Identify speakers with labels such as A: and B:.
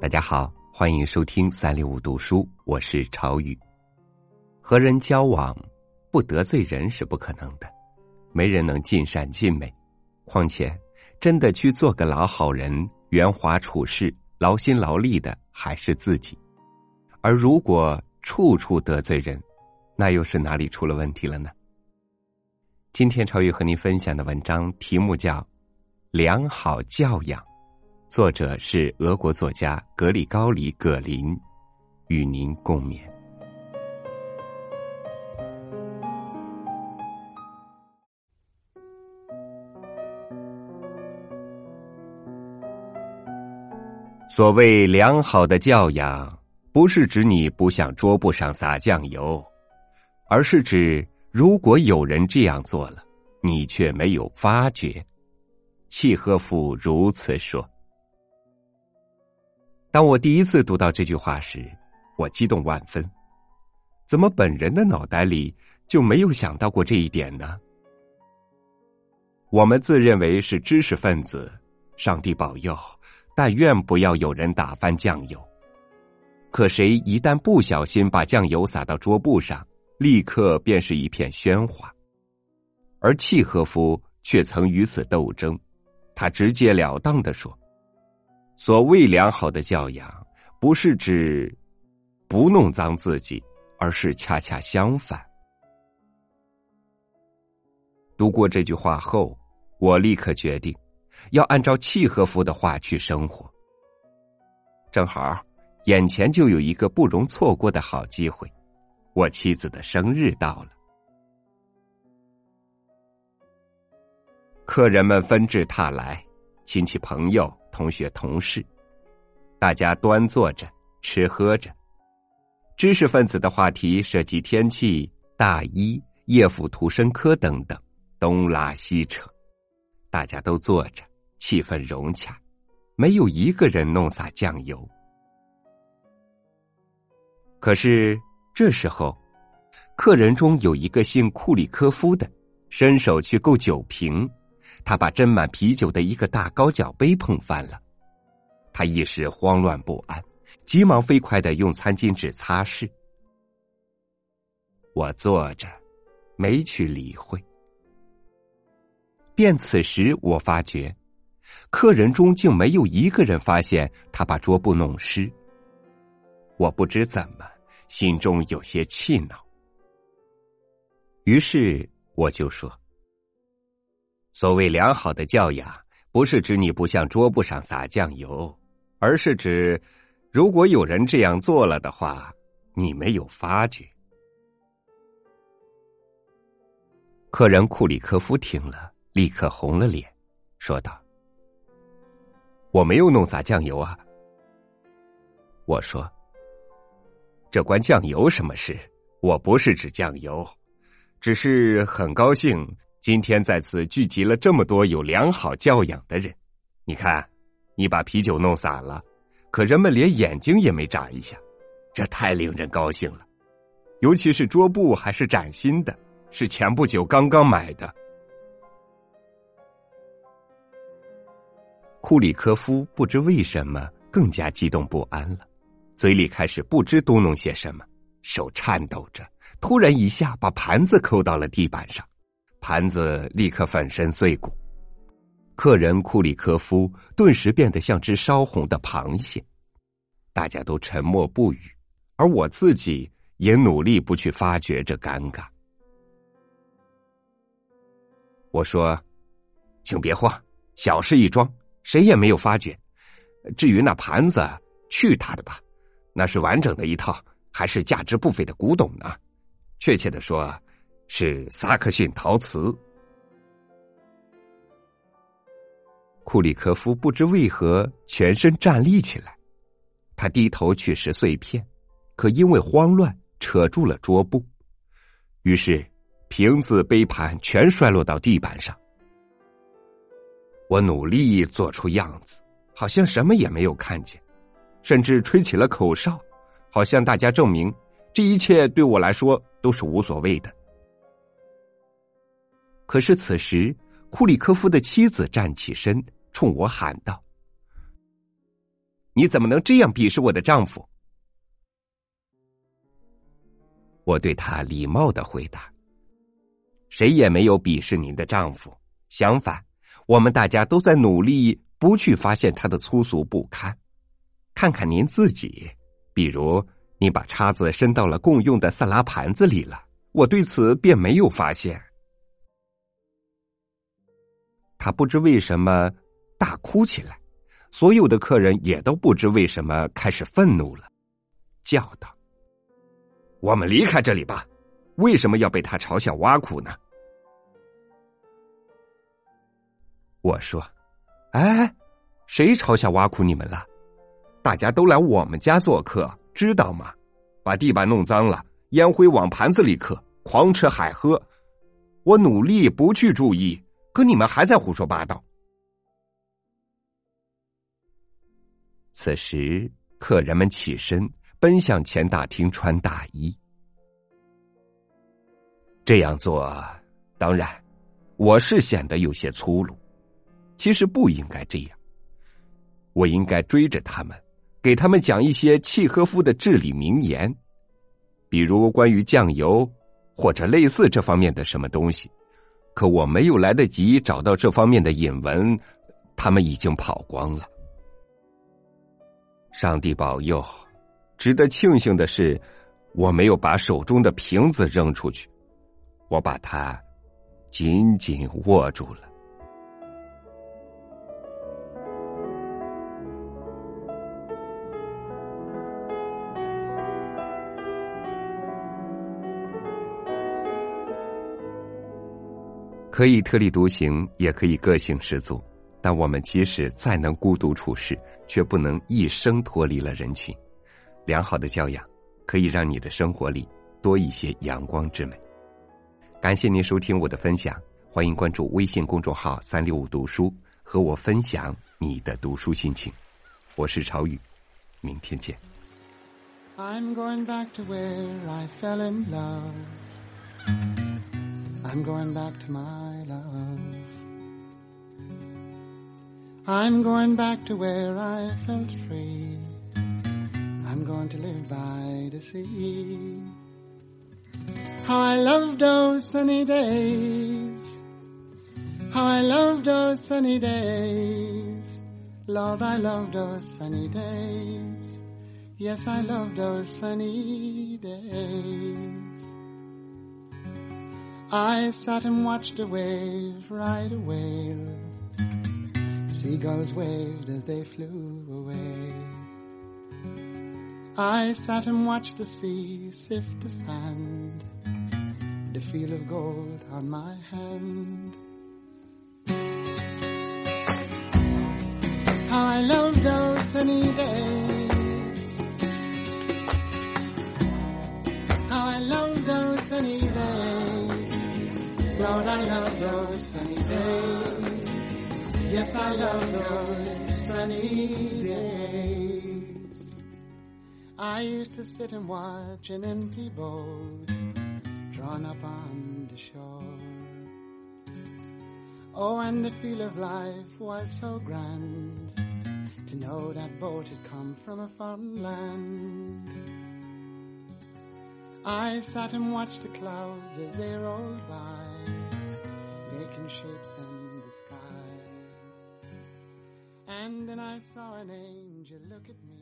A: 大家好，欢迎收听三六五读书，我是朝宇。和人交往，不得罪人是不可能的，没人能尽善尽美。况且，真的去做个老好人，圆滑处事，劳心劳力的还是自己。而如果处处得罪人，那又是哪里出了问题了呢？今天朝宇和您分享的文章题目叫《良好教养》。作者是俄国作家格里高里·葛林，与您共勉。所谓良好的教养，不是指你不向桌布上撒酱油，而是指如果有人这样做了，你却没有发觉。契诃夫如此说。当我第一次读到这句话时，我激动万分。怎么本人的脑袋里就没有想到过这一点呢？我们自认为是知识分子，上帝保佑，但愿不要有人打翻酱油。可谁一旦不小心把酱油洒到桌布上，立刻便是一片喧哗。而契诃夫却曾与此斗争，他直截了当的说。所谓良好的教养，不是指不弄脏自己，而是恰恰相反。读过这句话后，我立刻决定要按照契诃夫的话去生活。正好眼前就有一个不容错过的好机会，我妻子的生日到了，客人们纷至沓来，亲戚朋友。同学、同事，大家端坐着吃喝着。知识分子的话题涉及天气、大衣、叶府图生科等等，东拉西扯。大家都坐着，气氛融洽，没有一个人弄洒酱油。可是这时候，客人中有一个姓库里科夫的，伸手去够酒瓶。他把斟满啤酒的一个大高脚杯碰翻了，他一时慌乱不安，急忙飞快的用餐巾纸擦拭。我坐着，没去理会。便此时，我发觉，客人中竟没有一个人发现他把桌布弄湿。我不知怎么，心中有些气恼。于是我就说。所谓良好的教养，不是指你不向桌布上撒酱油，而是指，如果有人这样做了的话，你没有发觉。客人库里科夫听了，立刻红了脸，说道：“我没有弄洒酱油啊。”我说：“这关酱油什么事？我不是指酱油，只是很高兴。”今天在此聚集了这么多有良好教养的人，你看，你把啤酒弄洒了，可人们连眼睛也没眨一下，这太令人高兴了。尤其是桌布还是崭新的，是前不久刚刚买的。库里科夫不知为什么更加激动不安了，嘴里开始不知嘟哝些什么，手颤抖着，突然一下把盘子扣到了地板上。盘子立刻粉身碎骨，客人库里科夫顿时变得像只烧红的螃蟹，大家都沉默不语，而我自己也努力不去发觉这尴尬。我说：“请别慌，小事一桩，谁也没有发觉。至于那盘子，去他的吧，那是完整的一套，还是价值不菲的古董呢。确切的说。”是萨克逊陶瓷。库里科夫不知为何全身站立起来，他低头去拾碎片，可因为慌乱扯住了桌布，于是瓶子杯盘全摔落到地板上。我努力做出样子，好像什么也没有看见，甚至吹起了口哨，好向大家证明这一切对我来说都是无所谓的。可是此时，库里科夫的妻子站起身，冲我喊道：“你怎么能这样鄙视我的丈夫？我对他礼貌的回答：“谁也没有鄙视您的丈夫，相反，我们大家都在努力不去发现他的粗俗不堪。看看您自己，比如你把叉子伸到了共用的色拉盘子里了，我对此便没有发现。”他不知为什么大哭起来，所有的客人也都不知为什么开始愤怒了，叫道：“我们离开这里吧！为什么要被他嘲笑挖苦呢？”我说：“哎，谁嘲笑挖苦你们了？大家都来我们家做客，知道吗？把地板弄脏了，烟灰往盘子里磕，狂吃海喝。我努力不去注意。”可你们还在胡说八道。此时，客人们起身奔向前大厅穿大衣。这样做，当然，我是显得有些粗鲁。其实不应该这样，我应该追着他们，给他们讲一些契诃夫的至理名言，比如关于酱油或者类似这方面的什么东西。可我没有来得及找到这方面的引文，他们已经跑光了。上帝保佑！值得庆幸的是，我没有把手中的瓶子扔出去，我把它紧紧握住了。可以特立独行，也可以个性十足，但我们即使再能孤独处世，却不能一生脱离了人群。良好的教养可以让你的生活里多一些阳光之美。感谢您收听我的分享，欢迎关注微信公众号“三六五读书”，和我分享你的读书心情。我是朝雨，明天见。I'm going back to where I fell in love. I'm going back to my love. I'm going back to where I felt free. I'm going to live by the sea. How I love those sunny days. How I love those sunny days. Lord, I love those sunny days. Yes, I love those sunny days. I sat and watched a wave ride a whale. Seagulls waved as they flew away. I sat and watched the sea sift the sand, the feel of gold on my hand. How I love those sunny days. Lord, I love those sunny days. Yes, I love those sunny days. I used to sit and watch an empty boat drawn up on the shore. Oh, and the feel of life was so grand to know that boat had come from a foreign land. I sat and watched the clouds as they rolled by making shapes in the sky. And then I saw an angel look at me.